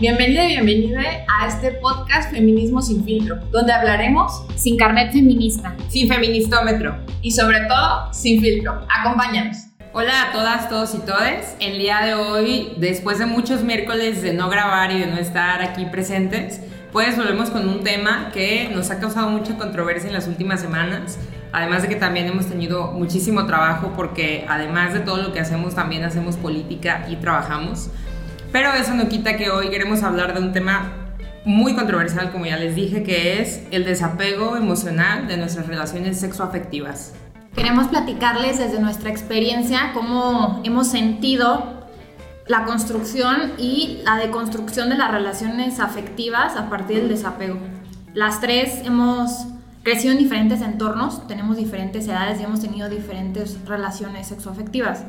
Bienvenida y bienvenida a este podcast Feminismo sin filtro, donde hablaremos sin carnet feminista, sin feministómetro y sobre todo sin filtro. Acompáñanos. Hola a todas, todos y todes. El día de hoy, después de muchos miércoles de no grabar y de no estar aquí presentes, pues volvemos con un tema que nos ha causado mucha controversia en las últimas semanas. Además de que también hemos tenido muchísimo trabajo porque además de todo lo que hacemos, también hacemos política y trabajamos. Pero eso no quita que hoy queremos hablar de un tema muy controversial, como ya les dije, que es el desapego emocional de nuestras relaciones sexoafectivas. Queremos platicarles desde nuestra experiencia cómo hemos sentido la construcción y la deconstrucción de las relaciones afectivas a partir del desapego. Las tres hemos crecido en diferentes entornos, tenemos diferentes edades y hemos tenido diferentes relaciones sexoafectivas.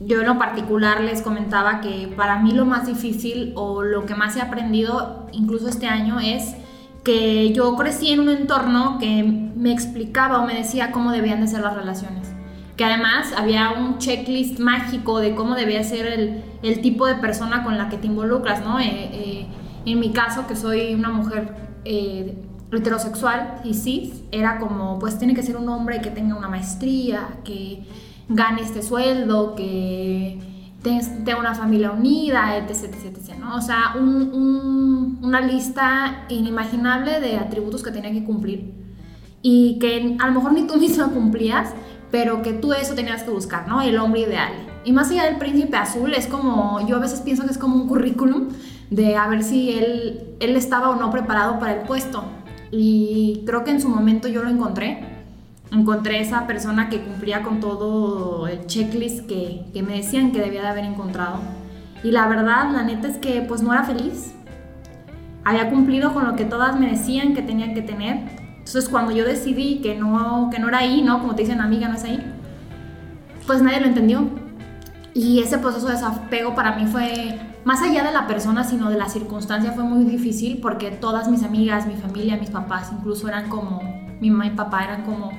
Yo en lo particular les comentaba que para mí lo más difícil o lo que más he aprendido incluso este año es que yo crecí en un entorno que me explicaba o me decía cómo debían de ser las relaciones. Que además había un checklist mágico de cómo debía ser el, el tipo de persona con la que te involucras, ¿no? Eh, eh, en mi caso, que soy una mujer eh, heterosexual y cis, era como, pues tiene que ser un hombre que tenga una maestría, que gane este sueldo, que tenga una familia unida, etc, etc, etc ¿no? O sea, una lista inimaginable de atributos que tenía que cumplir y que a lo mejor ni tú mismo cumplías, pero que tú eso tenías que buscar, ¿no? El hombre ideal. Y más allá del príncipe azul, es como, yo a veces pienso que es como un currículum de a ver si él, él estaba o no preparado para el puesto. Y creo que en su momento yo lo encontré encontré esa persona que cumplía con todo el checklist que, que, me decían que debía de haber encontrado. Y la verdad, la neta es que pues no era feliz. Había cumplido con lo que todas me decían que tenía que tener. Entonces cuando yo decidí que no, que no era ahí, ¿no? Como te dicen, amiga, no es ahí. Pues nadie lo entendió. Y ese proceso de desapego para mí fue, más allá de la persona, sino de la circunstancia, fue muy difícil porque todas mis amigas, mi familia, mis papás, incluso eran como, mi mamá y papá eran como,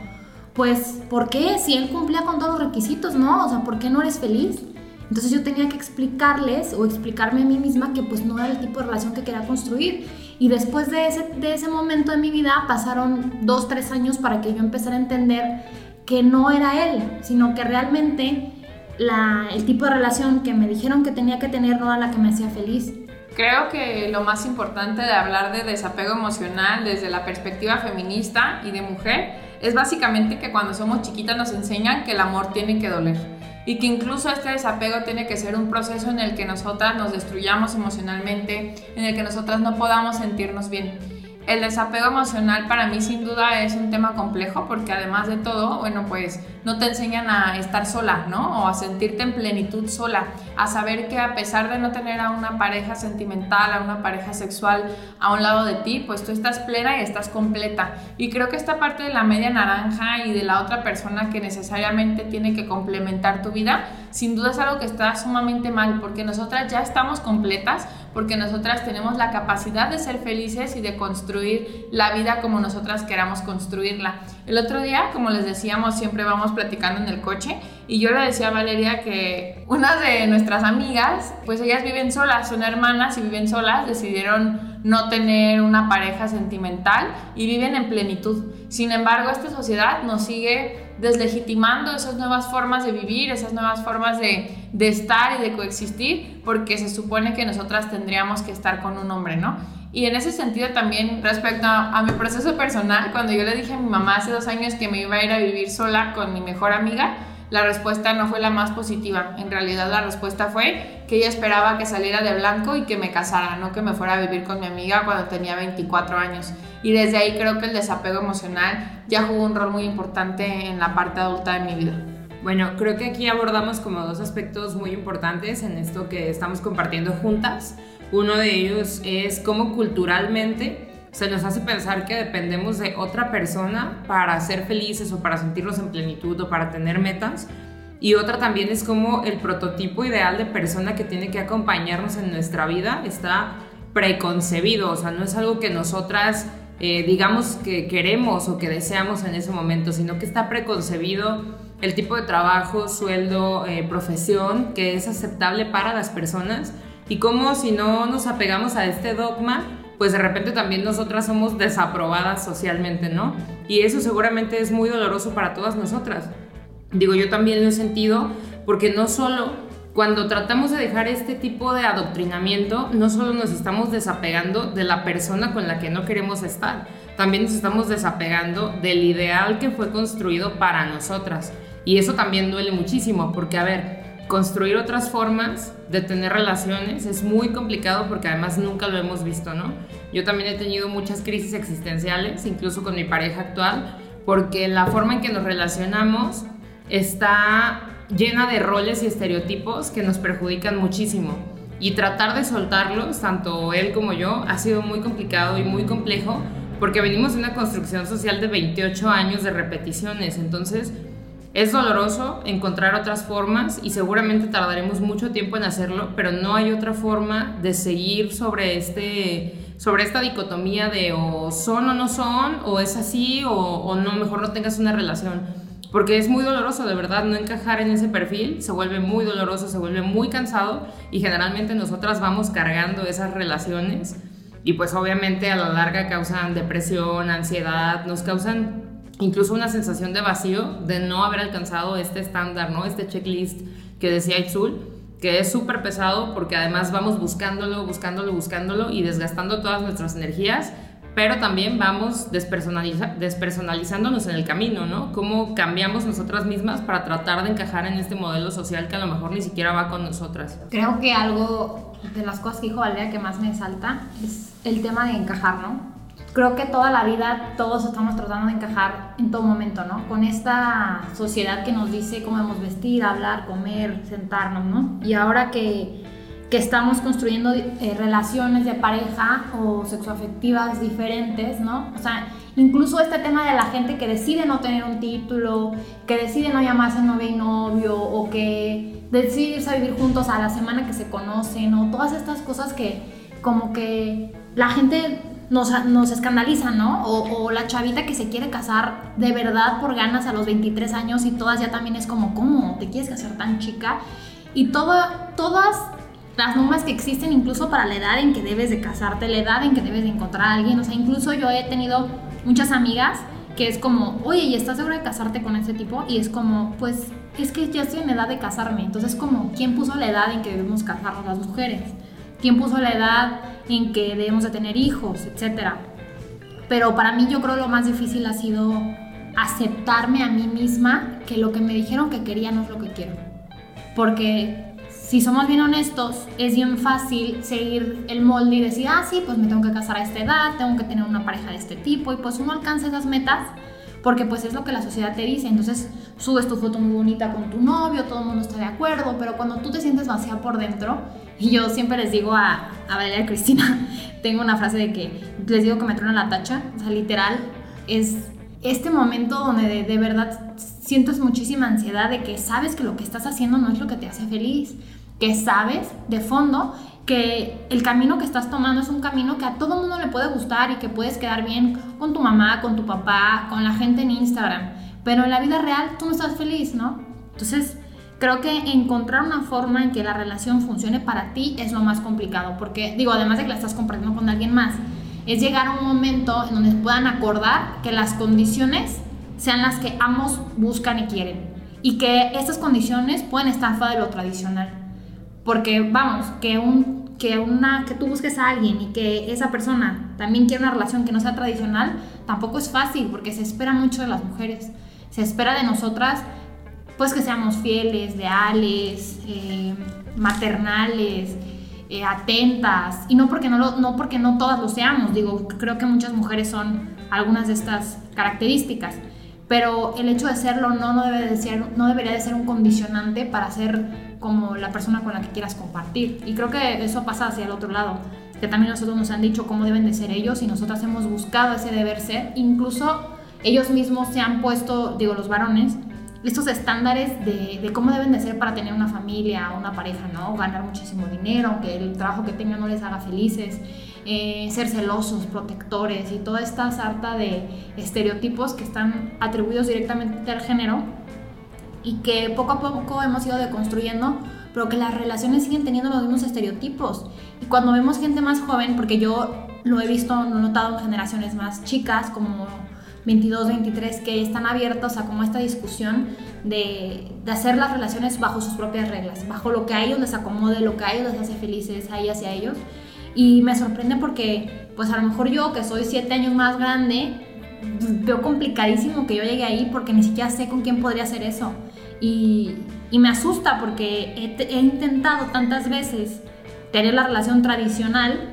pues, ¿por qué? Si él cumplía con todos los requisitos, ¿no? O sea, ¿por qué no eres feliz? Entonces yo tenía que explicarles o explicarme a mí misma que pues no era el tipo de relación que quería construir. Y después de ese, de ese momento de mi vida pasaron dos, tres años para que yo empezara a entender que no era él, sino que realmente la, el tipo de relación que me dijeron que tenía que tener no era la que me hacía feliz. Creo que lo más importante de hablar de desapego emocional desde la perspectiva feminista y de mujer es básicamente que cuando somos chiquitas nos enseñan que el amor tiene que doler y que incluso este desapego tiene que ser un proceso en el que nosotras nos destruyamos emocionalmente, en el que nosotras no podamos sentirnos bien. El desapego emocional para mí sin duda es un tema complejo porque además de todo, bueno, pues no te enseñan a estar sola, ¿no? O a sentirte en plenitud sola, a saber que a pesar de no tener a una pareja sentimental, a una pareja sexual a un lado de ti, pues tú estás plena y estás completa. Y creo que esta parte de la media naranja y de la otra persona que necesariamente tiene que complementar tu vida, sin duda es algo que está sumamente mal porque nosotras ya estamos completas, porque nosotras tenemos la capacidad de ser felices y de construir la vida como nosotras queramos construirla. El otro día, como les decíamos, siempre vamos platicando en el coche y yo le decía a Valeria que una de nuestras amigas, pues ellas viven solas, son hermanas y viven solas, decidieron no tener una pareja sentimental y viven en plenitud. Sin embargo, esta sociedad nos sigue deslegitimando esas nuevas formas de vivir, esas nuevas formas de, de, estar y de coexistir, porque se supone que nosotras tendríamos que estar con un hombre, ¿no? Y en ese sentido también respecto a, a, mi proceso personal, cuando yo le dije a mi mamá hace dos años que me iba a ir a vivir sola con mi mejor amiga, la respuesta no fue la más positiva. En realidad la respuesta fue que ella esperaba que saliera de blanco y que me casara, no que me fuera a vivir con mi amiga cuando tenía 24 años. Y desde ahí creo que el desapego emocional ya jugó un rol muy importante en la parte adulta de mi vida. Bueno, creo que aquí abordamos como dos aspectos muy importantes en esto que estamos compartiendo juntas. Uno de ellos es cómo culturalmente se nos hace pensar que dependemos de otra persona para ser felices o para sentirnos en plenitud o para tener metas. Y otra también es como el prototipo ideal de persona que tiene que acompañarnos en nuestra vida está preconcebido, o sea, no es algo que nosotras eh, digamos que queremos o que deseamos en ese momento, sino que está preconcebido el tipo de trabajo, sueldo, eh, profesión que es aceptable para las personas Y cómo si no nos apegamos a este dogma, pues de repente también nosotras somos desaprobadas socialmente, ¿no? Y eso seguramente es muy doloroso para todas nosotras. Digo, yo también lo he sentido porque no solo cuando tratamos de dejar este tipo de adoctrinamiento, no solo nos estamos desapegando de la persona con la que no queremos estar, también nos estamos desapegando del ideal que fue construido para nosotras. Y eso también duele muchísimo, porque a ver, construir otras formas de tener relaciones es muy complicado porque además nunca lo hemos visto, ¿no? Yo también he tenido muchas crisis existenciales, incluso con mi pareja actual, porque la forma en que nos relacionamos está llena de roles y estereotipos que nos perjudican muchísimo. Y tratar de soltarlos, tanto él como yo, ha sido muy complicado y muy complejo porque venimos de una construcción social de 28 años de repeticiones. Entonces, es doloroso encontrar otras formas y seguramente tardaremos mucho tiempo en hacerlo, pero no hay otra forma de seguir sobre, este, sobre esta dicotomía de o son o no son, o es así, o, no, mejor no tengas una relación. Porque es muy doloroso, de verdad, no encajar en ese perfil, se vuelve muy doloroso, se vuelve muy cansado y generalmente nosotras vamos cargando esas relaciones y pues obviamente a la larga causan depresión, ansiedad, nos causan incluso una sensación de vacío de no haber alcanzado este estándar, ¿no? Este checklist que decía Itzul, que es súper pesado porque además vamos buscándolo, buscándolo, buscándolo y desgastando todas nuestras energías, pero también vamos despersonalizándonos en el camino, ¿no? Cómo cambiamos nosotras mismas para tratar de encajar en este modelo social que a lo mejor ni siquiera va con nosotras. Creo que algo de las cosas que dijo Valeria que más me salta es el tema de encajar, ¿no? Creo que toda la vida todos estamos tratando de encajar en todo momento, ¿no? Con esta sociedad que nos dice cómo debemos vestir, hablar, comer, sentarnos, ¿no? Y ahora que, que estamos construyendo eh, relaciones de pareja o sexoafectivas diferentes, ¿no? O sea, incluso este tema de la gente que decide no tener un título, que decide no llamarse novia y novio, o que decide irse a vivir juntos a la semana que se conocen, o todas estas cosas que como que la gente nos, nos escandaliza, ¿no? O, la chavita que se quiere casar de verdad por ganas a los 23 años y todas ya también es como, ¿cómo? ¿Te quieres casar tan chica? Y todo, todas las normas que existen incluso para la edad en que debes de casarte, la edad en que debes de encontrar a alguien. O sea, incluso yo he tenido muchas amigas que es como, oye, ¿y estás segura de casarte con ese tipo? Y es como, pues, es que ya estoy en edad de casarme. Entonces, como, ¿quién puso la edad en que debemos casarnos las mujeres? ¿Quién puso la edad en que debemos de tener hijos, etcétera? Pero para mí yo creo lo más difícil ha sido aceptarme a mí misma que lo que me dijeron que quería no es lo que quiero. Porque si somos bien honestos, es bien fácil seguir el molde y decir, ah, sí, pues me tengo que casar a esta edad, tengo que tener una pareja de este tipo, y pues uno alcanza esas metas porque pues es lo que la sociedad te dice. Entonces subes tu foto muy bonita con tu novio, todo el mundo está de acuerdo, pero cuando tú te sientes vacía por dentro, y yo siempre les digo a, a Valeria y Cristina, tengo una frase de que les digo que me truena la tacha, o sea, literal, es este momento donde de, verdad sientes muchísima ansiedad de que sabes que lo que estás haciendo no es lo que te hace feliz, que sabes de fondo que el camino que estás tomando es un camino que a todo mundo le puede gustar y que puedes quedar bien con tu mamá, con tu papá, con la gente en Instagram, pero en la vida real tú no estás feliz, ¿no? Entonces, creo que encontrar una forma en que la relación funcione para ti es lo más complicado, porque digo, además de que la estás compartiendo con alguien más, es llegar a un momento en donde puedan acordar que las condiciones sean las que ambos buscan y quieren y que estas condiciones pueden estar fuera de lo tradicional. Porque vamos, que un que una que tú busques a alguien y que esa persona también quiera una relación que no sea tradicional, tampoco es fácil porque se espera mucho de las mujeres. Se espera de nosotras pues que seamos fieles, leales, eh, maternales, eh, atentas, y no porque no, no porque no todas lo seamos, digo, creo que muchas mujeres son algunas de estas características, pero el hecho de serlo no, no, debe de ser, no debería de ser un condicionante para ser como la persona con la que quieras compartir, y creo que eso pasa hacia el otro lado, que también nosotros nos han dicho cómo deben de ser ellos, y nosotras hemos buscado ese deber ser, incluso ellos mismos se han puesto, digo, los varones, estos estándares de, cómo deben de ser para tener una familia, una pareja, ¿no? Ganar muchísimo dinero, aunque el trabajo que tengan no les haga felices, eh, ser celosos, protectores y toda esta sarta de estereotipos que están atribuidos directamente al género y que poco a poco hemos ido deconstruyendo pero que las relaciones siguen teniendo los mismos estereotipos. Y cuando vemos gente más joven, porque yo lo he visto, lo he notado en generaciones más chicas, como 22, 23, que están abiertos a como esta discusión de, de, hacer las relaciones bajo sus propias reglas, bajo lo que a ellos les acomode, lo que a ellos les hace felices, a ellas y a ellos. Y me sorprende porque, pues a lo mejor yo, que soy 7 años más grande, veo complicadísimo que yo llegue ahí porque ni siquiera sé con quién podría hacer eso. Y, y me asusta porque he, he, intentado tantas veces tener la relación tradicional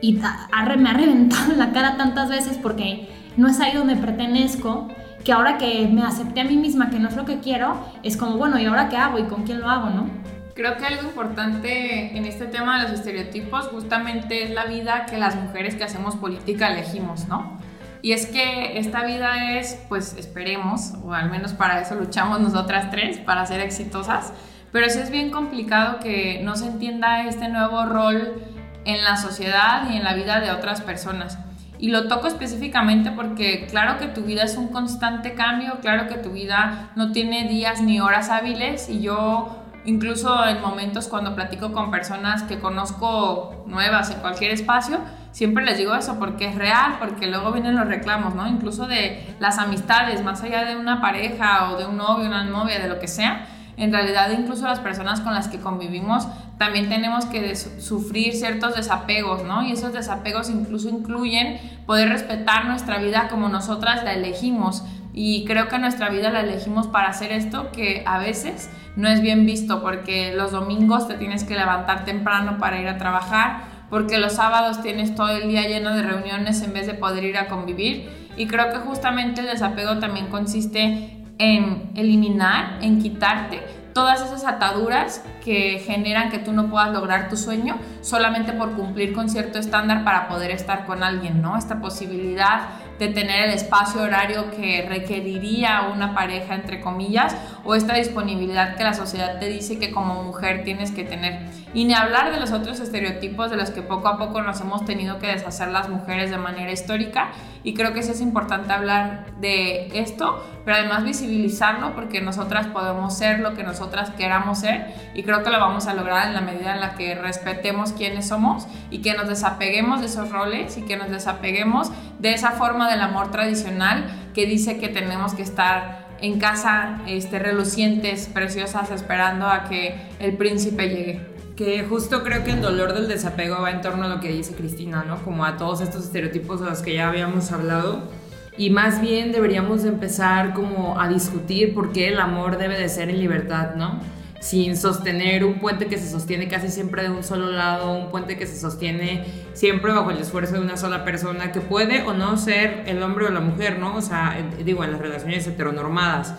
y me ha reventado la cara tantas veces porque no es ahí donde pertenezco, que ahora que me acepté a mí misma que no es lo que quiero, es como, bueno, ¿y ahora qué hago y con quién lo hago, no? Creo que algo importante en este tema de los estereotipos justamente es la vida que las mujeres que hacemos política elegimos, ¿no? Y es que esta vida es, pues esperemos, o al menos para eso luchamos nosotras tres, para ser exitosas, pero sí es bien complicado que no se entienda este nuevo rol en la sociedad y en la vida de otras personas. Y lo toco específicamente porque claro que tu vida es un constante cambio, claro que tu vida no tiene días ni horas hábiles y yo incluso en momentos cuando platico con personas que conozco nuevas en cualquier espacio, siempre les digo eso porque es real, porque luego vienen los reclamos, ¿no? Incluso de las amistades, más allá de una pareja o de un novio, una novia, de lo que sea. En realidad, incluso las personas con las que convivimos también tenemos que sufrir ciertos desapegos, ¿no? Y esos desapegos incluso incluyen poder respetar nuestra vida como nosotras la elegimos. Y creo que nuestra vida la elegimos para hacer esto que a veces no es bien visto porque los domingos te tienes que levantar temprano para ir a trabajar, porque los sábados tienes todo el día lleno de reuniones en vez de poder ir a convivir. Y creo que justamente el desapego también consiste en eliminar, en quitarte todas esas ataduras que generan que tú no puedas lograr tu sueño solamente por cumplir con cierto estándar para poder estar con alguien, ¿no? Esta posibilidad de tener el espacio horario que requeriría una pareja, entre comillas, o esta disponibilidad que la sociedad te dice que como mujer tienes que tener. Y ni hablar de los otros estereotipos de los que poco a poco nos hemos tenido que deshacer las mujeres de manera histórica. Y creo que sí es importante hablar de esto, pero además visibilizarlo porque nosotras podemos ser lo que nosotras queramos ser. Y creo que lo vamos a lograr en la medida en la que respetemos quiénes somos y que nos desapeguemos de esos roles y que nos desapeguemos de esa forma del amor tradicional que dice que tenemos que estar en casa este, relucientes, preciosas, esperando a que el príncipe llegue. Que justo creo que el dolor del desapego va en torno a lo que dice Cristina, ¿no? Como a todos estos estereotipos de los que ya habíamos hablado. Y más bien deberíamos empezar como a discutir por qué el amor debe de ser en libertad, ¿no? sin sostener un puente que se sostiene casi siempre de un solo lado, un puente que se sostiene siempre bajo el esfuerzo de una sola persona, que puede o no ser el hombre o la mujer, ¿no? O sea, digo, en las relaciones heteronormadas.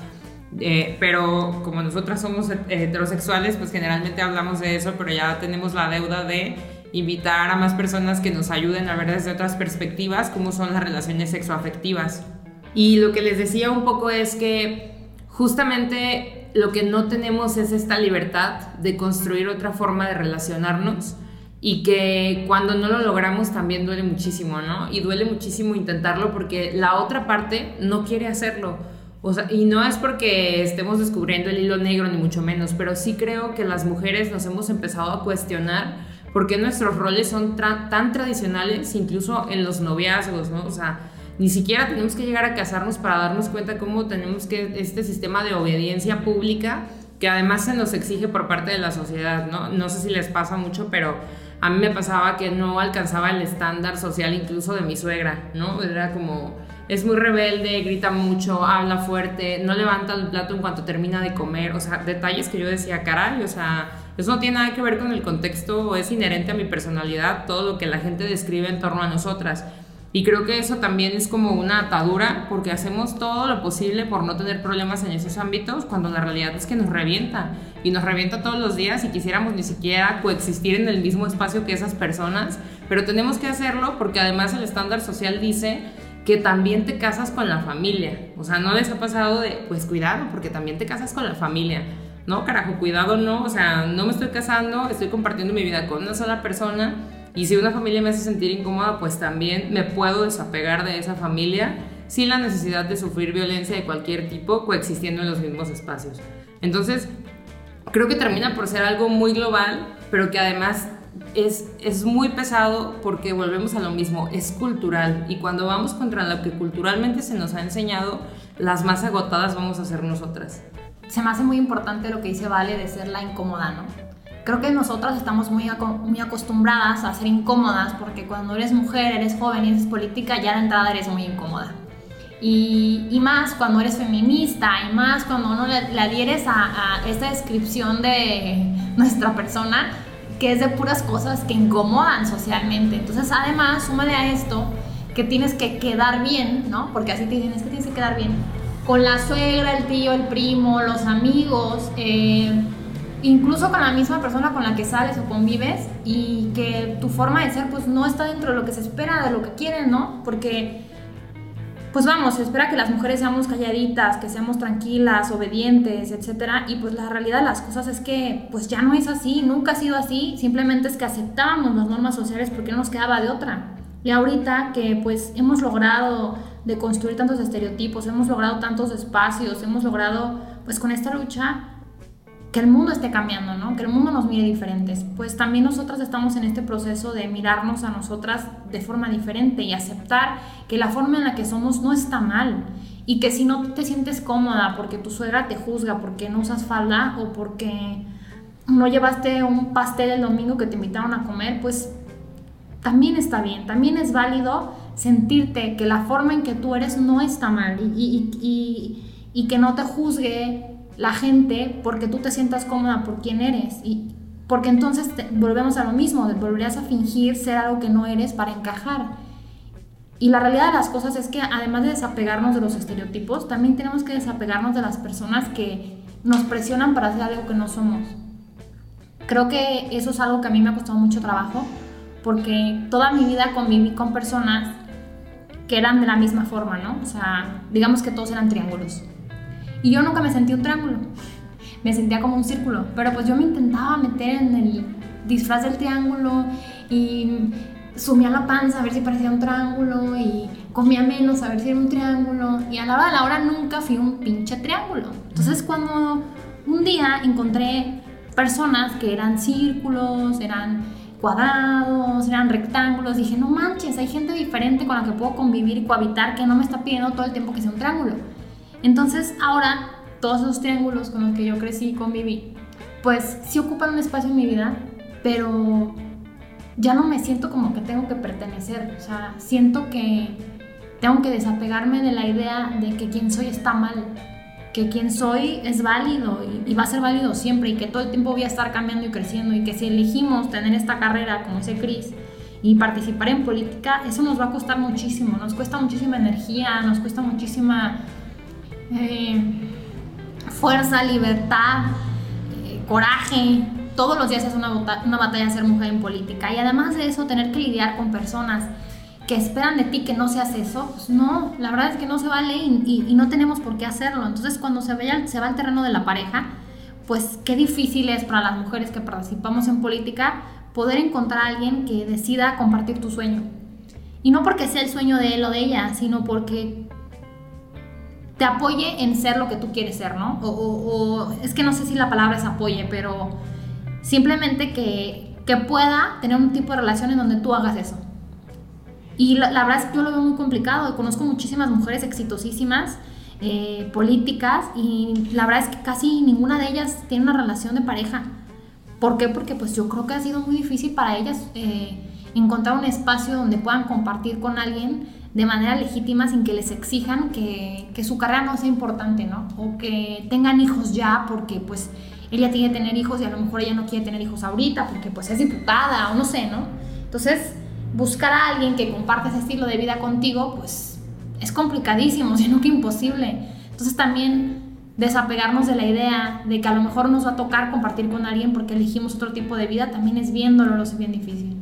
Eh, pero como nosotras somos heterosexuales, pues generalmente hablamos de eso, pero ya tenemos la deuda de invitar a más personas que nos ayuden a ver desde otras perspectivas cómo son las relaciones sexoafectivas. Y lo que les decía un poco es que justamente lo que no tenemos es esta libertad de construir otra forma de relacionarnos y que cuando no lo logramos también duele muchísimo, ¿no? Y duele muchísimo intentarlo porque la otra parte no quiere hacerlo. O sea, y no es porque estemos descubriendo el hilo negro, ni mucho menos, pero sí creo que las mujeres nos hemos empezado a cuestionar por qué nuestros roles son tan tradicionales, incluso en los noviazgos, ¿no? O sea, ni siquiera tenemos que llegar a casarnos para darnos cuenta cómo tenemos que este sistema de obediencia pública que además se nos exige por parte de la sociedad, ¿no? No sé si les pasa mucho, pero a mí me pasaba que no alcanzaba el estándar social incluso de mi suegra, ¿no? Era como, es muy rebelde, grita mucho, habla fuerte, no levanta el plato en cuanto termina de comer, o sea, detalles que yo decía, caray, o sea, eso no tiene nada que ver con el contexto, es inherente a mi personalidad, todo lo que la gente describe en torno a nosotras. Y creo que eso también es como una atadura porque hacemos todo lo posible por no tener problemas en esos ámbitos cuando la realidad es que nos revienta y nos revienta todos los días y quisiéramos ni siquiera coexistir en el mismo espacio que esas personas, pero tenemos que hacerlo porque además el estándar social dice que también te casas con la familia. O sea, no les ha pasado de, pues cuidado, porque también te casas con la familia. No, carajo, cuidado, no. O sea, no me estoy casando, estoy compartiendo mi vida con una sola persona y si una familia me hace sentir incómoda, pues también me puedo desapegar de esa familia sin la necesidad de sufrir violencia de cualquier tipo coexistiendo en los mismos espacios. Entonces, creo que termina por ser algo muy global, pero que además es, es muy pesado porque volvemos a lo mismo, es cultural y cuando vamos contra lo que culturalmente se nos ha enseñado, las más agotadas vamos a ser nosotras. Se me hace muy importante lo que dice Vale de ser la incómoda, ¿no? Creo que nosotras estamos muy, muy acostumbradas a ser incómodas porque cuando eres mujer, eres joven y eres política, ya de entrada eres muy incómoda. Y, y, más cuando eres feminista y más cuando uno le, le adhieres a, a, esta descripción de nuestra persona que es de puras cosas que incomodan socialmente. Entonces además, súmale a esto que tienes que quedar bien, ¿no? Porque así te dicen, es que tienes que quedar bien con la suegra, el tío, el primo, los amigos, eh, incluso con la misma persona con la que sales o convives y que tu forma de ser pues no está dentro de lo que se espera, de lo que quieren, ¿no? Porque pues vamos, se espera que las mujeres seamos calladitas, que seamos tranquilas, obedientes, etc. Y pues la realidad de las cosas es que pues ya no es así, nunca ha sido así, simplemente es que aceptábamos las normas sociales porque no nos quedaba de otra. Y ahorita que pues hemos logrado de construir tantos estereotipos, hemos logrado tantos espacios, hemos logrado pues con esta lucha que el mundo esté cambiando, ¿no? Que el mundo nos mire diferentes. Pues también nosotras estamos en este proceso de mirarnos a nosotras de forma diferente y aceptar que la forma en la que somos no está mal y que si no te sientes cómoda porque tu suegra te juzga porque no usas falda o porque no llevaste un pastel el domingo que te invitaron a comer, pues también está bien, también es válido sentirte que la forma en que tú eres no está mal y, y, que no te juzgue la gente porque tú te sientas cómoda por quien eres y porque entonces volvemos a lo mismo, volverías a fingir ser algo que no eres para encajar. Y la realidad de las cosas es que además de desapegarnos de los estereotipos, también tenemos que desapegarnos de las personas que nos presionan para hacer algo que no somos. Creo que eso es algo que a mí me ha costado mucho trabajo, porque toda mi vida conviví con personas que eran de la misma forma, ¿no? O sea, digamos que todos eran triángulos. Y yo nunca me sentí un triángulo, me sentía como un círculo, pero pues yo me intentaba meter en el disfraz del triángulo y sumía la panza a ver si parecía un triángulo y comía menos a ver si era un triángulo y a la hora de la hora nunca fui un pinche triángulo. Entonces cuando un día encontré personas que eran círculos, eran cuadrados, eran rectángulos, dije, no manches, hay gente diferente con la que puedo convivir y cohabitar que no me está pidiendo todo el tiempo que sea un triángulo. Entonces ahora todos esos triángulos con los que yo crecí y conviví, pues sí ocupan un espacio en mi vida, pero ya no me siento como que tengo que pertenecer, o sea, siento que tengo que desapegarme de la idea de que quien soy está mal, que quien soy es válido y, va a ser válido siempre y que todo el tiempo voy a estar cambiando y creciendo y que si elegimos tener esta carrera como ese Cris y participar en política, eso nos va a costar muchísimo, nos cuesta muchísima energía, nos cuesta muchísima eh, fuerza, libertad, eh, coraje. Todos los días es una, batalla ser mujer en política. Y además de eso, tener que lidiar con personas que esperan de ti que no seas eso, pues no, la verdad es que no se vale y, y, no tenemos por qué hacerlo. Entonces cuando se, vaya, se va al terreno de la pareja, pues qué difícil es para las mujeres que participamos en política poder encontrar a alguien que decida compartir tu sueño. Y no porque sea el sueño de él o de ella, sino porque te apoye en ser lo que tú quieres ser, ¿no? O, es que no sé si la palabra es apoye, pero simplemente que, que, pueda tener un tipo de relación en donde tú hagas eso. Y la, verdad es que yo lo veo muy complicado. Conozco muchísimas mujeres exitosísimas, eh, políticas, y la verdad es que casi ninguna de ellas tiene una relación de pareja. ¿Por qué? Porque pues yo creo que ha sido muy difícil para ellas eh, encontrar un espacio donde puedan compartir con alguien de manera legítima sin que les exijan que, que, su carrera no sea importante, ¿no? O que tengan hijos ya porque pues ella tiene que tener hijos y a lo mejor ella no quiere tener hijos ahorita porque pues es diputada o no sé, ¿no? Entonces, buscar a alguien que comparte ese estilo de vida contigo, pues es complicadísimo, sino que imposible. Entonces también desapegarnos de la idea de que a lo mejor nos va a tocar compartir con alguien porque elegimos otro tipo de vida, también es bien doloroso y bien difícil.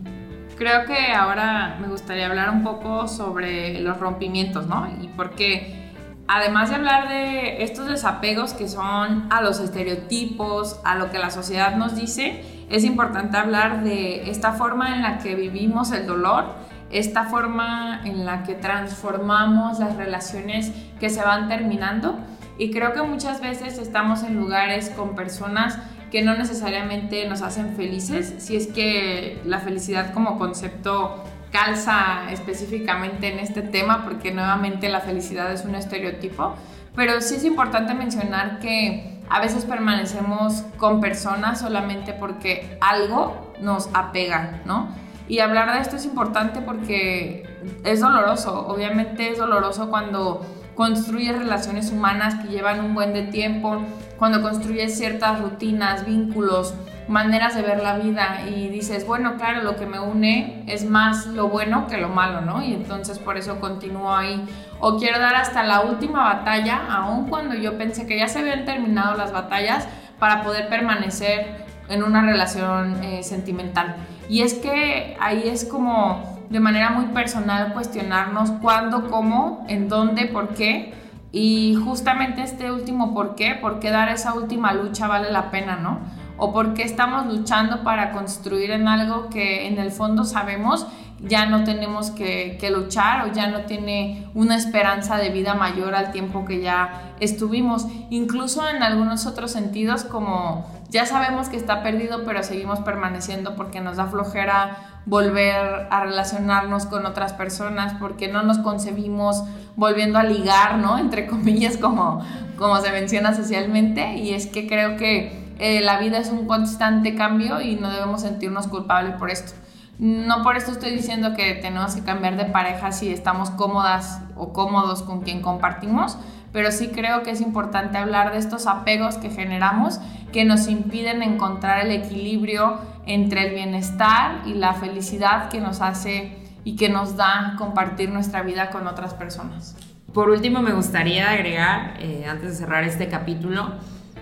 Creo que ahora me gustaría hablar un poco sobre los rompimientos, ¿no? Y porque además de hablar de estos desapegos que son a los estereotipos, a lo que la sociedad nos dice, es importante hablar de esta forma en la que vivimos el dolor, esta forma en la que transformamos las relaciones que se van terminando. Y creo que muchas veces estamos en lugares con personas que no necesariamente nos hacen felices, si es que la felicidad como concepto calza específicamente en este tema, porque nuevamente la felicidad es un estereotipo, pero sí es importante mencionar que a veces permanecemos con personas solamente porque algo nos apega, ¿no? Y hablar de esto es importante porque es doloroso, obviamente es doloroso cuando construyes relaciones humanas que llevan un buen de tiempo, cuando construyes ciertas rutinas, vínculos, maneras de ver la vida y dices, bueno, claro, lo que me une es más lo bueno que lo malo, ¿no? Y entonces por eso continúo ahí. O quiero dar hasta la última batalla, aun cuando yo pensé que ya se habían terminado las batallas, para poder permanecer en una relación eh, sentimental. Y es que ahí es como de manera muy personal cuestionarnos cuándo, cómo, en dónde, por qué. Y justamente este último por qué, por qué dar esa última lucha vale la pena, ¿no? O por qué estamos luchando para construir en algo que en el fondo sabemos ya no tenemos que, luchar o ya no tiene una esperanza de vida mayor al tiempo que ya estuvimos. Incluso en algunos otros sentidos como ya sabemos que está perdido pero seguimos permaneciendo porque nos da flojera volver a relacionarnos con otras personas, porque no nos concebimos volviendo a ligar, ¿no? Entre comillas, como, como se menciona socialmente. Y es que creo que eh, la vida es un constante cambio y no debemos sentirnos culpables por esto. No por esto estoy diciendo que tenemos que cambiar de pareja si estamos cómodas o cómodos con quien compartimos, pero sí creo que es importante hablar de estos apegos que generamos que nos impiden encontrar el equilibrio entre el bienestar y la felicidad que nos hace y que nos da compartir nuestra vida con otras personas. Por último, me gustaría agregar, eh, antes de cerrar este capítulo,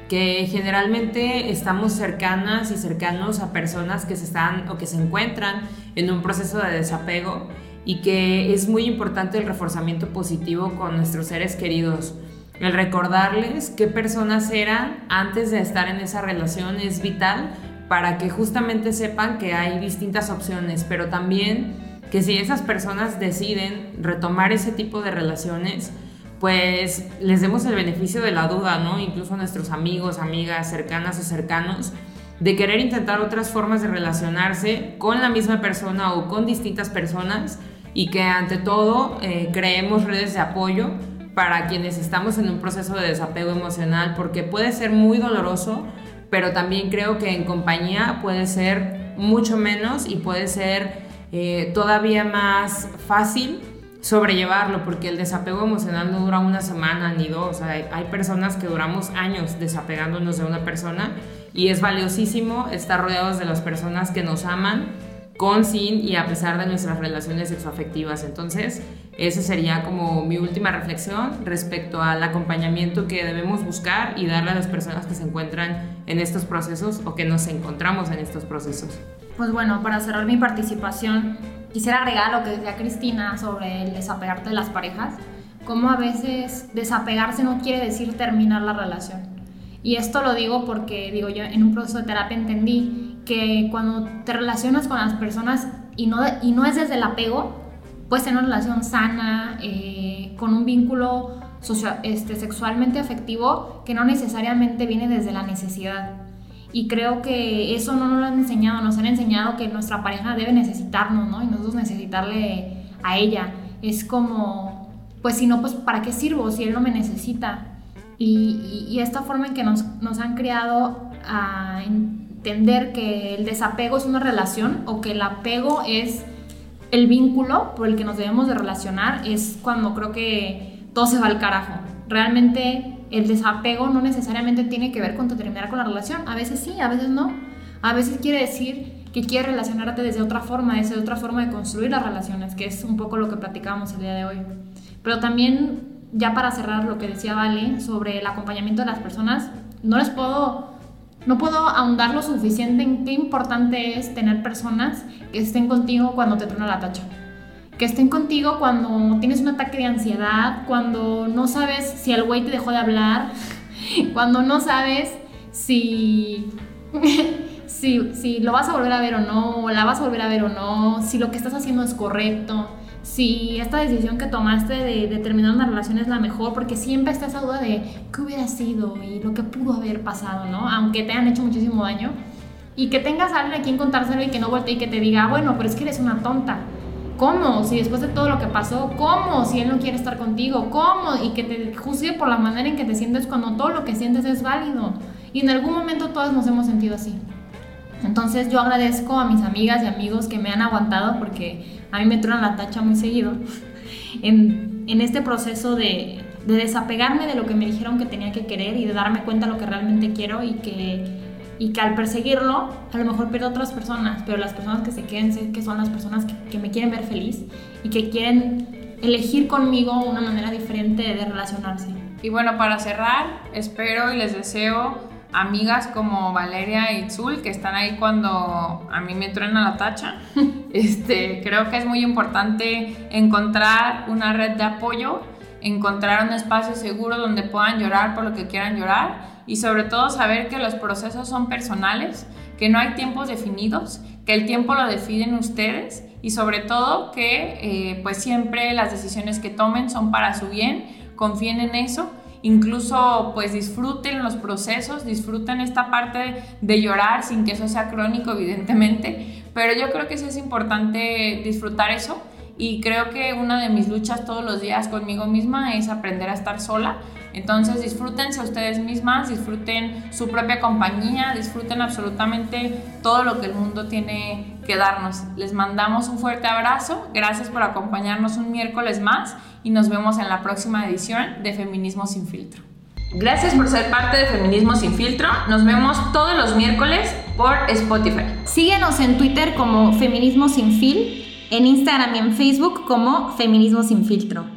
que generalmente estamos cercanas y cercanos a personas que se están o que se encuentran en un proceso de desapego y que es muy importante el reforzamiento positivo con nuestros seres queridos. El recordarles qué personas eran antes de estar en esa relación es vital para que justamente sepan que hay distintas opciones, pero también que si esas personas deciden retomar ese tipo de relaciones, pues les demos el beneficio de la duda, ¿no? Incluso a nuestros amigos, amigas, cercanas o cercanos, de querer intentar otras formas de relacionarse con la misma persona o con distintas personas y que ante todo eh, creemos redes de apoyo para quienes estamos en un proceso de desapego emocional, porque puede ser muy doloroso, pero también creo que en compañía puede ser mucho menos y puede ser eh, todavía más fácil sobrellevarlo, porque el desapego emocional no dura una semana ni dos, hay, personas que duramos años desapegándonos de una persona y es valiosísimo estar rodeados de las personas que nos aman con, sin y a pesar de nuestras relaciones sexoafectivas. Entonces, esa sería como mi última reflexión respecto al acompañamiento que debemos buscar y darle a las personas que se encuentran en estos procesos o que nos encontramos en estos procesos. Pues bueno, para cerrar mi participación, quisiera agregar lo que decía Cristina sobre el desapegarte de las parejas, como a veces desapegarse no quiere decir terminar la relación. Y esto lo digo porque, digo, yo en un proceso de terapia entendí que cuando te relacionas con las personas y no, y no es desde el apego, puedes tener una relación sana, eh, con un vínculo este, sexualmente afectivo que no necesariamente viene desde la necesidad. Y creo que eso no nos lo han enseñado, nos han enseñado que nuestra pareja debe necesitarnos, ¿no? Y nosotros necesitarle a ella. Es como, pues si no, pues ¿para qué sirvo si él no me necesita? Y, y, esta forma en que nos, nos han creado a entender que el desapego es una relación o que el apego es el vínculo por el que nos debemos de relacionar, es cuando creo que todo se va al carajo. Realmente el desapego no necesariamente tiene que ver con terminar con la relación. A veces sí, a veces no. A veces quiere decir que quieres relacionarte desde otra forma, desde otra forma de construir las relaciones, que es un poco lo que platicábamos el día de hoy. Pero también, ya para cerrar lo que decía Vale sobre el acompañamiento de las personas, no les puedo no puedo ahondar lo suficiente en qué importante es tener personas que estén contigo cuando te truena la tacha. Que estén contigo cuando tienes un ataque de ansiedad, cuando no sabes si el güey te dejó de hablar, cuando no sabes si, si, si lo vas a volver a ver o no, o la vas a volver a ver o no, si lo que estás haciendo es correcto. Si esta decisión que tomaste de, de, terminar una relación es la mejor, porque siempre está esa duda de qué hubiera sido y lo que pudo haber pasado, ¿no? Aunque te han hecho muchísimo daño. Y que tengas a alguien a quien contárselo y que no voltee y que te diga, ah, bueno, pero es que eres una tonta. ¿Cómo? Si después de todo lo que pasó, ¿cómo? Si él no quiere estar contigo, ¿cómo? Y que te juzgue por la manera en que te sientes cuando todo lo que sientes es válido. Y en algún momento todas nos hemos sentido así. Entonces yo agradezco a mis amigas y amigos que me han aguantado porque a mí me truenan la tacha muy seguido en, en este proceso de, de, desapegarme de lo que me dijeron que tenía que querer y de darme cuenta de lo que realmente quiero y que, y que al perseguirlo a lo mejor pierdo otras personas, pero las personas que se queden sé que son las personas que, que me quieren ver feliz y que quieren elegir conmigo una manera diferente de relacionarse. Y bueno, para cerrar, espero y les deseo amigas como Valeria y Zul, que están ahí cuando a mí me truena la tacha. Este, creo que es muy importante encontrar una red de apoyo, encontrar un espacio seguro donde puedan llorar por lo que quieran llorar y sobre todo saber que los procesos son personales, que no hay tiempos definidos, que el tiempo lo definen ustedes y sobre todo que eh, pues siempre las decisiones que tomen son para su bien, confíen en eso incluso pues disfruten los procesos, disfruten esta parte de llorar sin que eso sea crónico evidentemente, pero yo creo que sí es importante disfrutar eso y creo que una de mis luchas todos los días conmigo misma es aprender a estar sola. Entonces disfrútense ustedes mismas, disfruten su propia compañía, disfruten absolutamente todo lo que el mundo tiene que darnos. Les mandamos un fuerte abrazo, gracias por acompañarnos un miércoles más y nos vemos en la próxima edición de Feminismo sin filtro. Gracias por ser parte de Feminismo sin filtro. Nos vemos todos los miércoles por Spotify. Síguenos en Twitter como Feminismo sin fil en Instagram y en Facebook como Feminismo sin filtro.